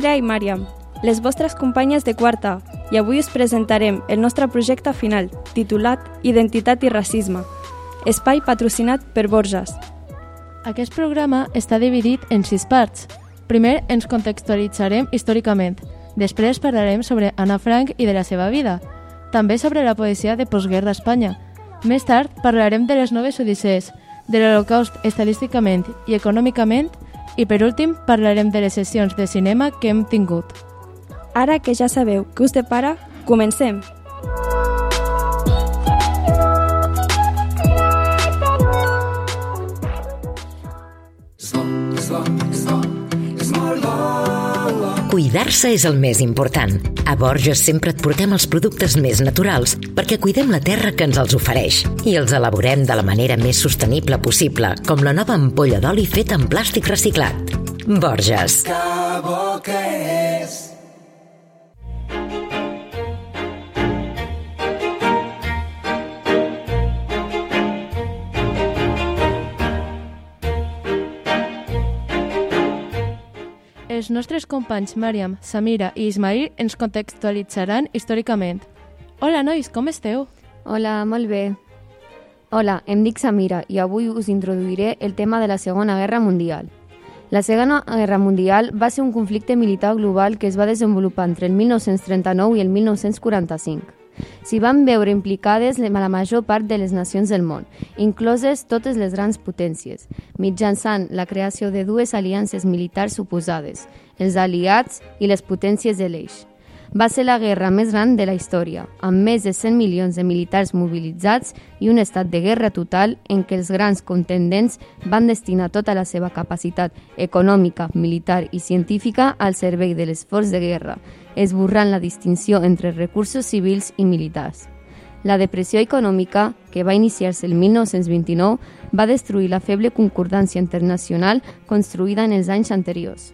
Andrea i Màriam, les vostres companyes de quarta, i avui us presentarem el nostre projecte final, titulat Identitat i racisme, espai patrocinat per Borges. Aquest programa està dividit en sis parts. Primer ens contextualitzarem històricament, després parlarem sobre Anna Frank i de la seva vida, també sobre la poesia de postguerra a Espanya. Més tard parlarem de les noves odissees, de l'Holocaust estadísticament i econòmicament i per últim parlarem de les sessions de cinema que hem tingut. Ara que ja sabeu què us depara, comencem! Cuidar-se és el més important. A Borges sempre et portem els productes més naturals perquè cuidem la terra que ens els ofereix i els elaborem de la manera més sostenible possible, com la nova ampolla d'oli feta en plàstic reciclat. Borges. Que bo que és Els nostres companys Màriam, Samira i Ismail ens contextualitzaran històricament. Hola, nois, com esteu? Hola, molt bé. Hola, em dic Samira i avui us introduiré el tema de la Segona Guerra Mundial. La Segona Guerra Mundial va ser un conflicte militar global que es va desenvolupar entre el 1939 i el 1945. S'hi van veure implicades la major part de les nacions del món, incloses totes les grans potències, mitjançant la creació de dues aliances militars suposades, els aliats i les potències de l'eix. Va ser la guerra més gran de la història, amb més de 100 milions de militars mobilitzats i un estat de guerra total en què els grans contendents van destinar tota la seva capacitat econòmica, militar i científica al servei de l'esforç de guerra, esborrant la distinció entre recursos civils i militars. La depressió econòmica, que va iniciar-se el 1929, va destruir la feble concordància internacional construïda en els anys anteriors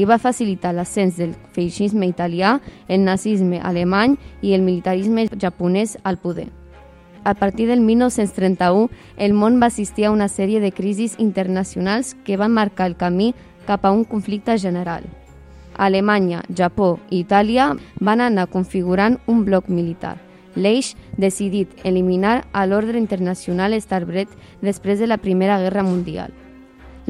i va facilitar l'ascens del feixisme italià, el nazisme alemany i el militarisme japonès al poder. A partir del 1931, el món va assistir a una sèrie de crisis internacionals que van marcar el camí cap a un conflicte general. Alemanya, Japó i Itàlia van anar configurant un bloc militar. L'eix decidit eliminar a l'ordre internacional establert després de la Primera Guerra Mundial.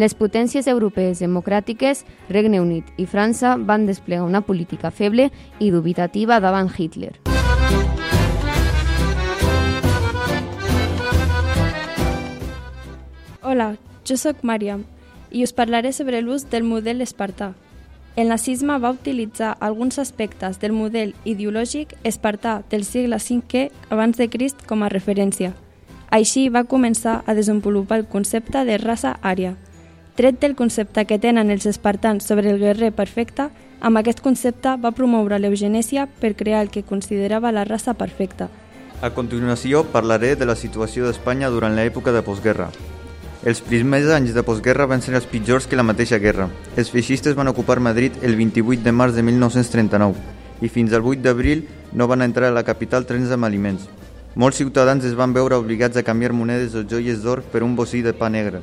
Les potències europees democràtiques, Regne Unit i França, van desplegar una política feble i dubitativa davant Hitler. Hola, jo sóc Màriam i us parlaré sobre l'ús del model espartà. El nazisme va utilitzar alguns aspectes del model ideològic espartà del segle V abans de Crist com a referència. Així va començar a desenvolupar el concepte de raça ària. Tret del concepte que tenen els espartans sobre el guerrer perfecte, amb aquest concepte va promoure l'eugenèsia per crear el que considerava la raça perfecta. A continuació parlaré de la situació d'Espanya durant l'època de postguerra. Els primers anys de postguerra van ser els pitjors que la mateixa guerra. Els feixistes van ocupar Madrid el 28 de març de 1939 i fins al 8 d'abril no van entrar a la capital trens amb aliments. Molts ciutadans es van veure obligats a canviar monedes o joies d'or per un bocí de pa negre.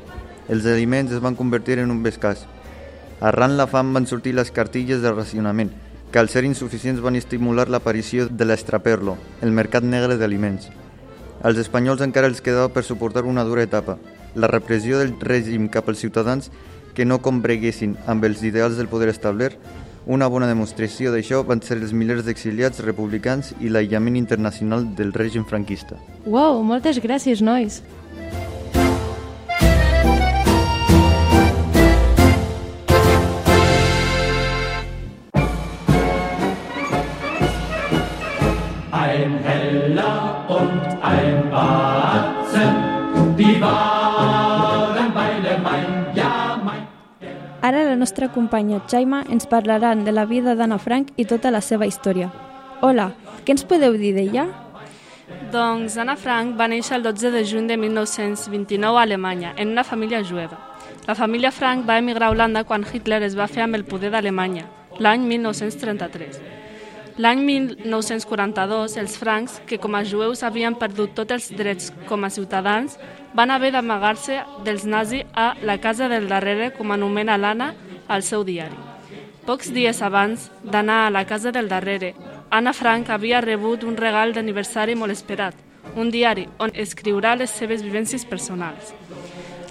Els aliments es van convertir en un bescàs. Arran la fam van sortir les cartilles de racionament, que al ser insuficients van estimular l'aparició de l'estraperlo, el mercat negre d'aliments. Als espanyols encara els quedava per suportar una dura etapa, la repressió del règim cap als ciutadans que no combreguessin amb els ideals del poder establert, una bona demostració d'això van ser els milers d'exiliats republicans i l'aïllament internacional del règim franquista. Wow, moltes gràcies, nois! Und ein Batzen, die waren beide mein, ja mein. Ara la nostra companya Jaima ens parlaran de la vida d'Anna Frank i tota la seva història. Hola, què ens podeu dir d'ella? Doncs Anna Frank va néixer el 12 de juny de 1929 a Alemanya, en una família jueva. La família Frank va emigrar a Holanda quan Hitler es va fer amb el poder d'Alemanya, l'any 1933. L'any 1942, els francs, que com a jueus havien perdut tots els drets com a ciutadans, van haver d'amagar-se dels nazis a la casa del darrere, com anomena l'Anna, al seu diari. Pocs dies abans d'anar a la casa del darrere, Anna Frank havia rebut un regal d'aniversari molt esperat, un diari on escriurà les seves vivències personals.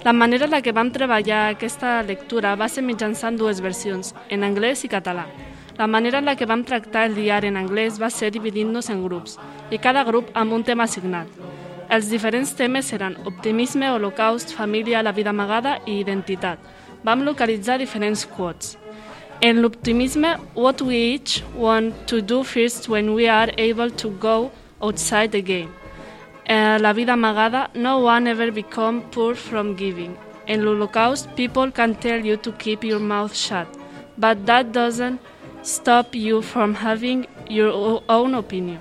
La manera en la que vam treballar aquesta lectura va ser mitjançant dues versions, en anglès i català. La manera en la que vam tractar el diari en anglès va ser dividint-nos en grups, i cada grup amb un tema assignat. Els diferents temes eren optimisme, holocaust, família, la vida amagada i identitat. Vam localitzar diferents quotes. En l'optimisme, what we each want to do first when we are able to go outside the game. En la vida amagada, no one ever become poor from giving. En l'Holocaust, people can tell you to keep your mouth shut, but that doesn't stop you from having your own opinion.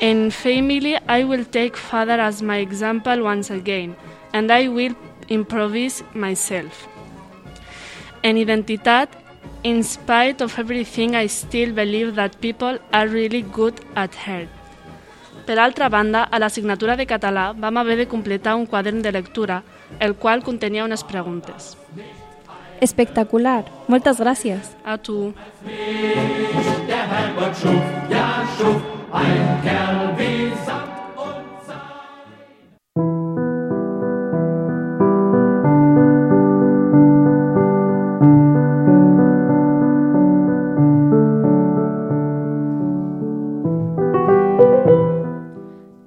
In family, I will take father as my example once again, and I will improvise myself. En identitat, in spite of everything, I still believe that people are really good at heart. Per altra banda, a l'assignatura de català vam haver de completar un quadern de lectura, el qual contenia unes preguntes. Espectacular. Moltes gràcies. A tu.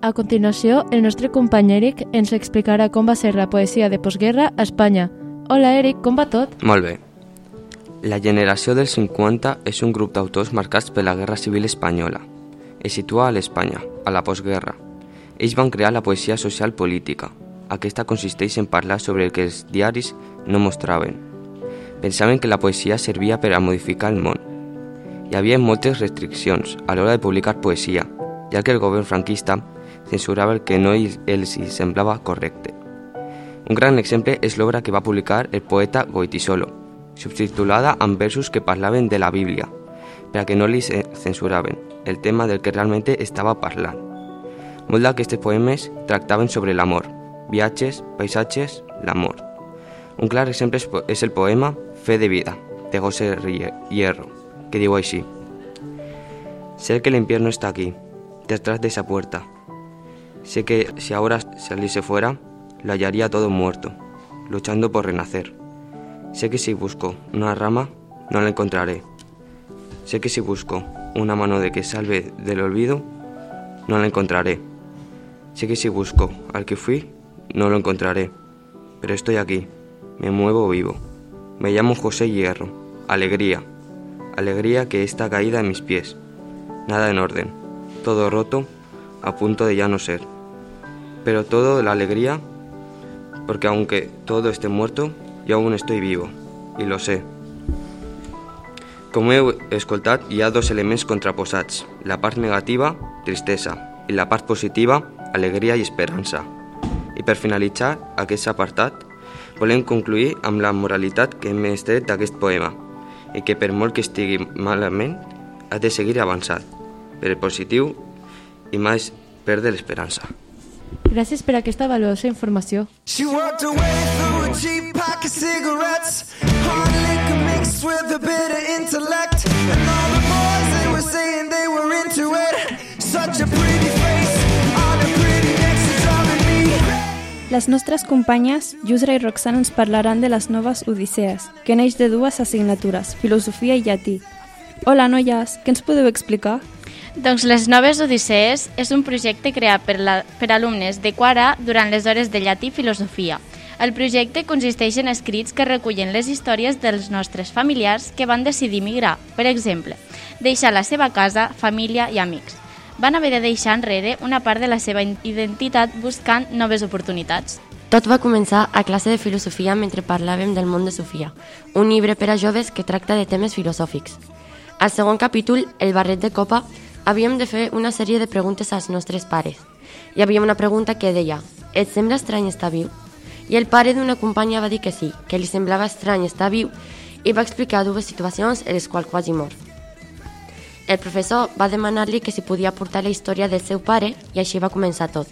A continuació, el nostre company Eric ens explicarà com va ser la poesia de postguerra a Espanya. Hola, Eric, com va tot? Molt bé. La generació dels 50 és un grup d'autors marcats per la Guerra Civil Espanyola. Es situa a l'Espanya, a la postguerra. Ells van crear la poesia social política. Aquesta consisteix en parlar sobre el que els diaris no mostraven. Pensaven que la poesia servia per a modificar el món. Hi havia moltes restriccions a l'hora de publicar poesia, ja que el govern franquista censurava el que no els semblava correcte. Un gran exemple és l'obra que va publicar el poeta Goitisolo, subtitulada amb versos que parlaven de la Bíblia, per a que no li ce- censuraven el tema del que realment estava parlant. Molts d'aquests poemes tractaven sobre l'amor, viatges, paisatges, l'amor. Un clar exemple és po- és el poema Fe de vida, de José Hierro, que diu així. Sé que el infierno está aquí, detrás de esa puerta. Sé que si ahora saliese fuera, lo hallaría todo muerto, luchando por renacer. Sé que si busco una rama, no la encontraré. Sé que si busco una mano de que salve del olvido, no la encontraré. Sé que si busco al que fui, no lo encontraré. Pero estoy aquí, me muevo vivo. Me llamo José Hierro. Alegría. Alegría que está caída en mis pies. Nada en orden. Todo roto, a punto de ya no ser. Pero todo la alegría, porque aunque todo esté muerto, yo aún estoy vivo. I lo sé. Com heu escoltat, hi ha dos elements contraposats. La part negativa, tristesa, i la part positiva, alegria i esperança. I per finalitzar aquest apartat, volem concluir amb la moralitat que hem extret d'aquest poema i que per molt que estigui malament, ha de seguir avançant, per el positiu i mai perdre l'esperança. Gràcies per aquesta valuosa informació. She worked her way through a cheap pack of cigarettes. Hard liquor mixed with a bit of intellect. And all the boys, they were saying they were into it. Such a pretty face on a pretty neck, she's driving me. Les nostres companyes, Yusra i Roxana, ens parlaran de les noves Odisees, que neix de dues assignatures, filosofia i llatí. Hola, noies, què ens podeu explicar? Doncs les Noves Odisees és un projecte creat per, la, per alumnes de quart A durant les hores de llatí i filosofia. El projecte consisteix en escrits que recullen les històries dels nostres familiars que van decidir migrar, per exemple, deixar la seva casa, família i amics. Van haver de deixar enrere una part de la seva identitat buscant noves oportunitats. Tot va començar a classe de filosofia mentre parlàvem del món de Sofia, un llibre per a joves que tracta de temes filosòfics. Al segon capítol, El barret de copa, havíem de fer una sèrie de preguntes als nostres pares. Hi havia una pregunta que deia «Et sembla estrany estar viu?» I el pare d'una companya va dir que sí, que li semblava estrany estar viu i va explicar dues situacions en les quals quasi mor. El professor va demanar-li que si podia portar la història del seu pare i així va començar tot.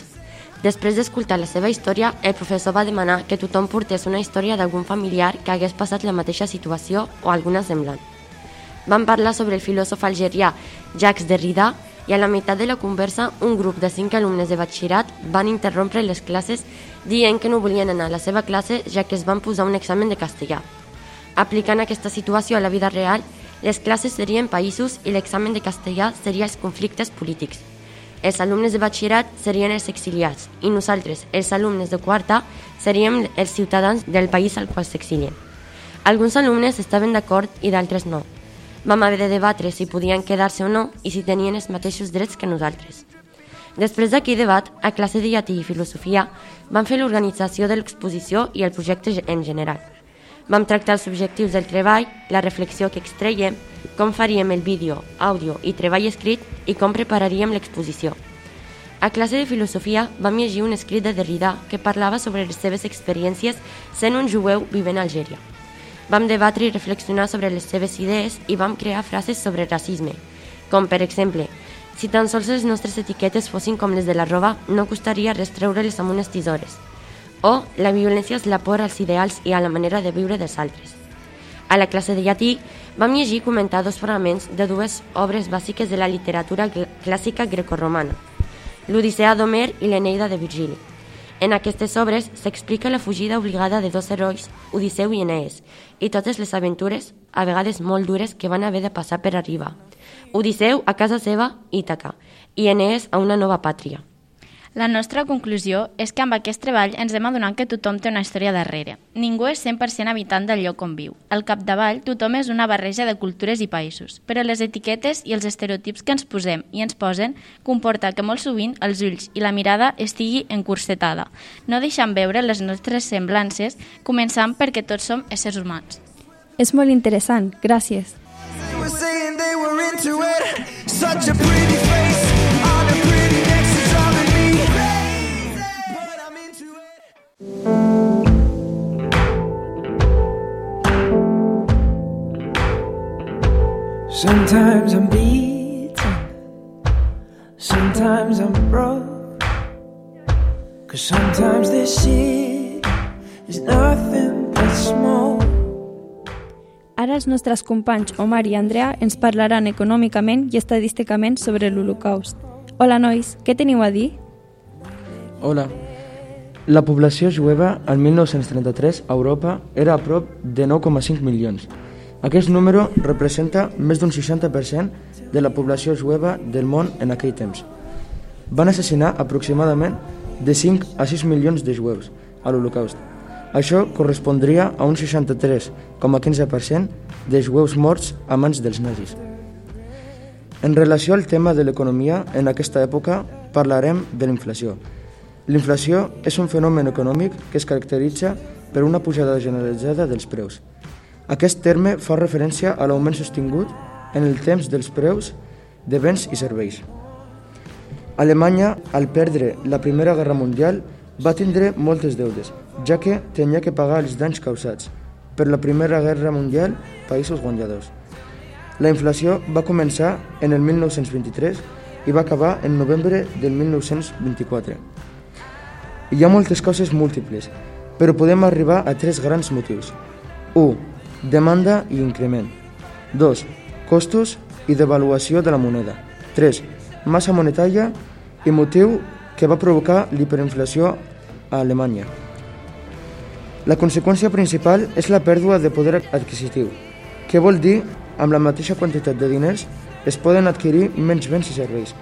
Després d'escoltar la seva història, el professor va demanar que tothom portés una història d'algun familiar que hagués passat la mateixa situació o alguna semblant. Van parlar sobre el filòsof algerià Jacques Derrida i a la meitat de la conversa un grup de cinc alumnes de batxillerat van interrompre les classes dient que no volien anar a la seva classe ja que es van posar un examen de castellà. Aplicant aquesta situació a la vida real, les classes serien països i l'examen de castellà seria els conflictes polítics. Els alumnes de batxillerat serien els exiliats i nosaltres, els alumnes de quarta, seríem els ciutadans del país al qual s'exilien. Alguns alumnes estaven d'acord i d'altres no. Vam haver de debatre si podien quedar-se o no i si tenien els mateixos drets que nosaltres. Després d'aquell debat, a classe de llatí i filosofia, vam fer l'organització de l'exposició i el projecte en general. Vam tractar els objectius del treball, la reflexió que extreiem, com faríem el vídeo, àudio i treball escrit i com prepararíem l'exposició. A classe de filosofia vam llegir un escrit de Derrida que parlava sobre les seves experiències sent un jueu vivent a Algèria. Vam debatre i reflexionar sobre les seves idees i vam crear frases sobre racisme, com per exemple, si tan sols les nostres etiquetes fossin com les de la roba, no costaria res treure-les amb unes tisores. O la violència és la por als ideals i a la manera de viure dels altres. A la classe de llatí vam llegir i comentar dos fragments de dues obres bàsiques de la literatura clàssica grecorromana, l'Odissea d'Homer i l'Eneida de Virgili. En aquestes obres s'explica la fugida obligada de dos herois, Odisseu i Enees, i totes les aventures, a vegades molt dures, que van haver de passar per arribar. Odisseu a casa seva, Ítaca, i Enees a una nova pàtria. La nostra conclusió és que amb aquest treball ens hem adonat que tothom té una història darrere. Ningú és 100% habitant del lloc on viu. Al capdavall, tothom és una barreja de cultures i països, però les etiquetes i els estereotips que ens posem i ens posen comporta que molt sovint els ulls i la mirada estigui encursetada, no deixant veure les nostres semblances, començant perquè tots som éssers humans. És molt interessant, gràcies. They were saying they were into it. Such a pretty face Sometimes I'm beaten, sometimes I'm broke. Cause sometimes this shit is nothing but smoke. Ara els nostres companys Omar i Andrea ens parlaran econòmicament i estadísticament sobre l'Holocaust. Hola, nois, què teniu a dir? Hola. La població jueva al 1933 a Europa era a prop de 9,5 milions. Aquest número representa més d'un 60% de la població jueva del món en aquell temps. Van assassinar aproximadament de 5 a 6 milions de jueus a l'Holocaust. Això correspondria a un 63,15% de jueus morts a mans dels nazis. En relació al tema de l'economia, en aquesta època parlarem de la inflació. L'inflació és un fenomen econòmic que es caracteritza per una pujada generalitzada dels preus. Aquest terme fa referència a l'augment sostingut en el temps dels preus de béns i serveis. Alemanya, al perdre la Primera Guerra Mundial, va tindre moltes deudes, ja que tenia que pagar els danys causats per la Primera Guerra Mundial països guanyadors. La inflació va començar en el 1923 i va acabar en novembre del 1924. Hi ha moltes causes múltiples, però podem arribar a tres grans motius. 1. Demanda i increment. 2. Costos i devaluació de la moneda. 3. Massa monetària i motiu que va provocar l'hiperinflació a Alemanya. La conseqüència principal és la pèrdua de poder adquisitiu. Què vol dir? Amb la mateixa quantitat de diners es poden adquirir menys béns i serveis,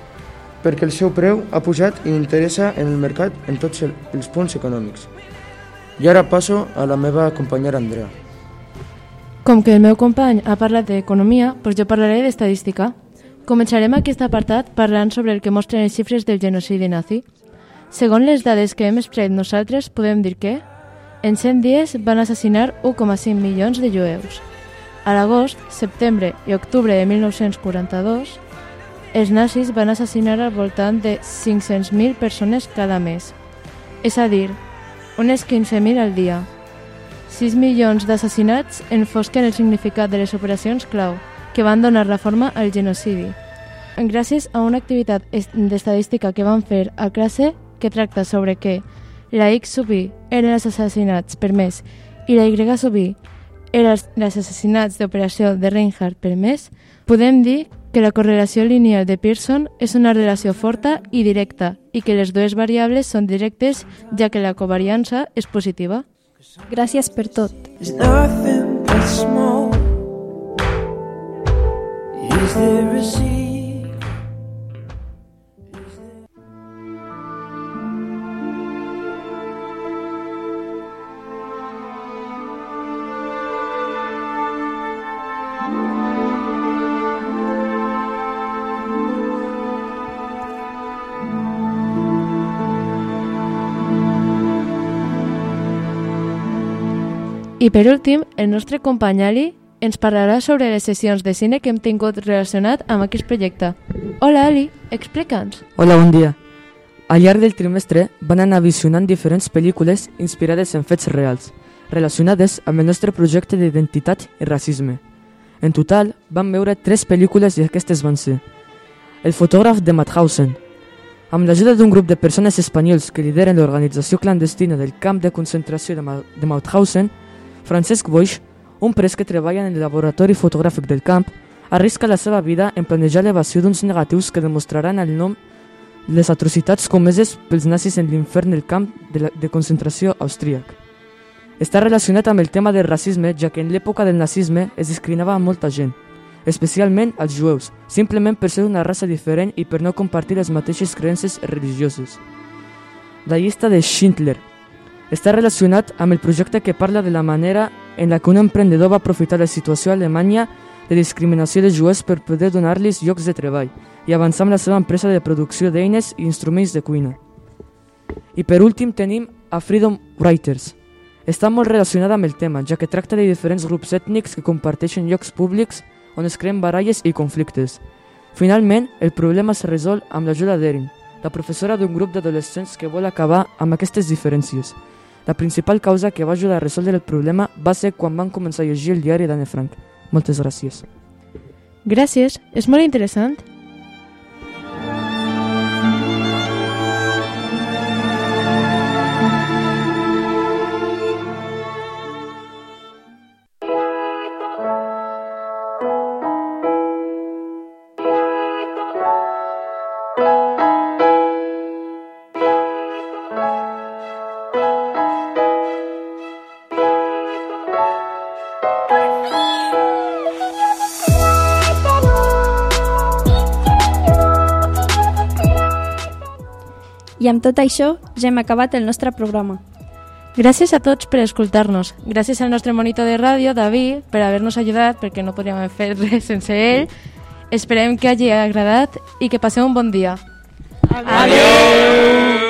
perquè el seu preu ha pujat i interessa en el mercat en tots el- els punts econòmics. I ara passo a la meva companyera Andrea. Com que el meu company ha parlat d'economia, doncs jo parlaré d'estadística. Començarem aquest apartat parlant sobre el que mostren les xifres del genocidi nazi. Segons les dades que hem extret nosaltres, podem dir que en 100 dies van assassinar 1,5 milions de jueus. A l'agost, setembre i octubre de 1942, els nazis van assassinar al voltant de 500.000 persones cada mes. És a dir, unes 15.000 al dia. 6 milions d'assassinats enfosquen el significat de les operacions clau que van donar la forma al genocidi. Gràcies a una activitat est- d'estadística que van fer a classe que tracta sobre que la X sub i eren els assassinats per mes i la Y sub i eren els assassinats d'operació de Reinhardt per mes, podem dir que la correlació lineal de Pearson és una relació forta i directa i que les dues variables són directes ja que la covariança és positiva. Gràcies per tot. Is there a sea? I per últim, el nostre company Ali ens parlarà sobre les sessions de cine que hem tingut relacionat amb aquest projecte. Hola Ali, explica'ns. Hola, bon dia. Al llarg del trimestre van anar visionant diferents pel·lícules inspirades en fets reals, relacionades amb el nostre projecte d'identitat i racisme. En total, vam veure tres pel·lícules i aquestes van ser El fotògraf de Mauthausen, amb l'ajuda d'un grup de persones espanyols que lideren l'organització clandestina del camp de concentració de, Ma de Mauthausen, Francesc Boix, un pres que treballa en el laboratori fotogràfic del camp, arrisca la seva vida en planejar l'evasió d'uns negatius que demostraran el nom les atrocitats comeses pels nazis en l'infern del camp de, la, de concentració austríac. Està relacionat amb el tema del racisme, ja que en l'època del nazisme es discriminava a molta gent, especialment als jueus, simplement per ser una raça diferent i per no compartir les mateixes creences religioses. La llista de Schindler està relacionat amb el projecte que parla de la manera en la que un emprendedor va aprofitar la situació a Alemanya de discriminació de jueus per poder donar-los llocs de treball i avançar amb la seva empresa de producció d'eines i instruments de cuina. I per últim tenim a Freedom Writers. Està molt relacionada amb el tema, ja que tracta de diferents grups ètnics que comparteixen llocs públics on es creen baralles i conflictes. Finalment, el problema es resol amb l'ajuda d'Erin, la professora d'un grup d'adolescents que vol acabar amb aquestes diferències. La principal causa que va ajudar a resoldre el problema va ser quan van començar a llegir el diari d'Anne Frank. Moltes gràcies. Gràcies, és molt interessant. Amb tot això ja hem acabat el nostre programa. Gràcies a tots per escoltar-nos. Gràcies al nostre monitor de ràdio, David, per haver-nos ajudat, perquè no podríem haver fet res sense ell. Esperem que hagi agradat i que passeu un bon dia. Adéu!